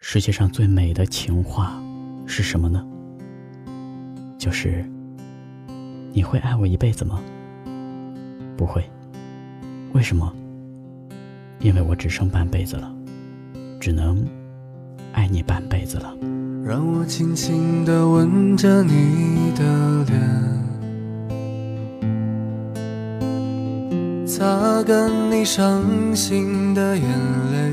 世界上最美的情话是什么呢？就是你会爱我一辈子吗？不会。为什么？因为我只剩半辈子了，只能爱你半辈子了。让我轻轻地吻着你的脸，擦干你伤心的眼泪，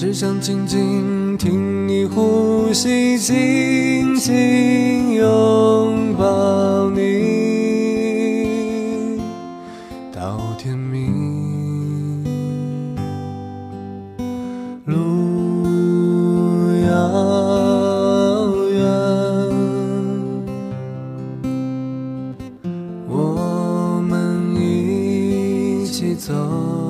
只想静静听你呼吸，紧紧拥抱你到天明。路遥远，我们一起走。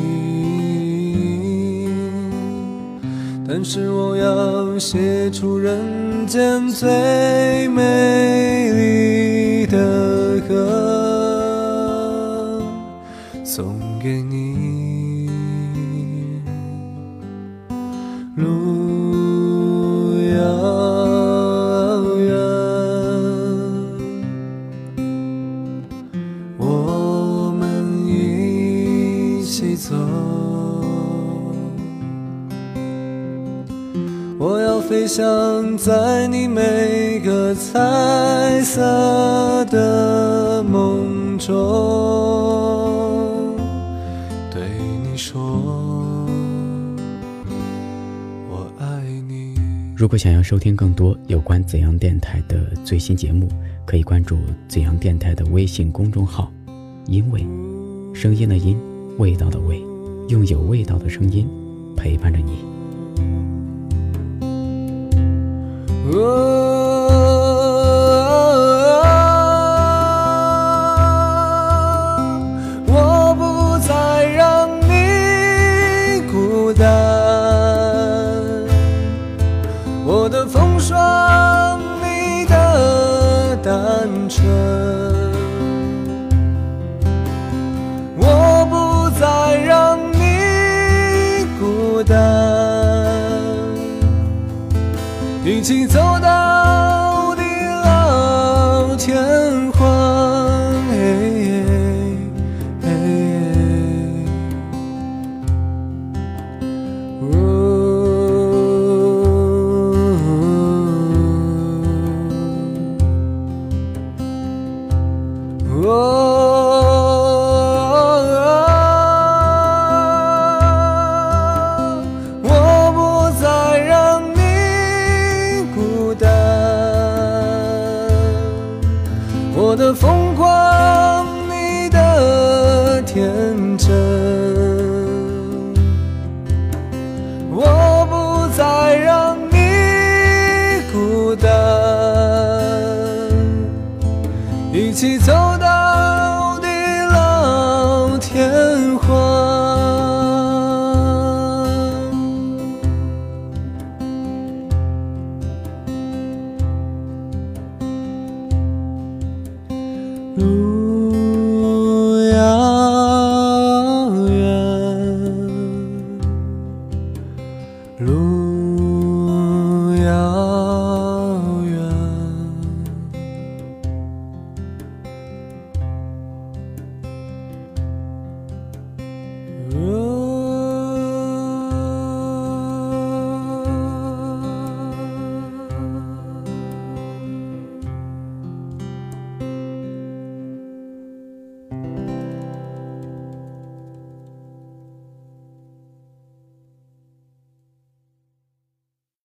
但是我要写出人间最美丽的歌，送给你。路遥远，我们一起走。飞翔在你每个彩色的梦中，对你说。我爱你。如果想要收听更多有关怎样电台的最新节目，可以关注怎样电台的微信公众号“因为”，声音的音，味道的味，用有味道的声音陪伴着你。我不再让你孤单，我的风霜，你的单纯，一起走到我的疯狂，你的天真，我不再让你孤单，一起走到。路遥远路遥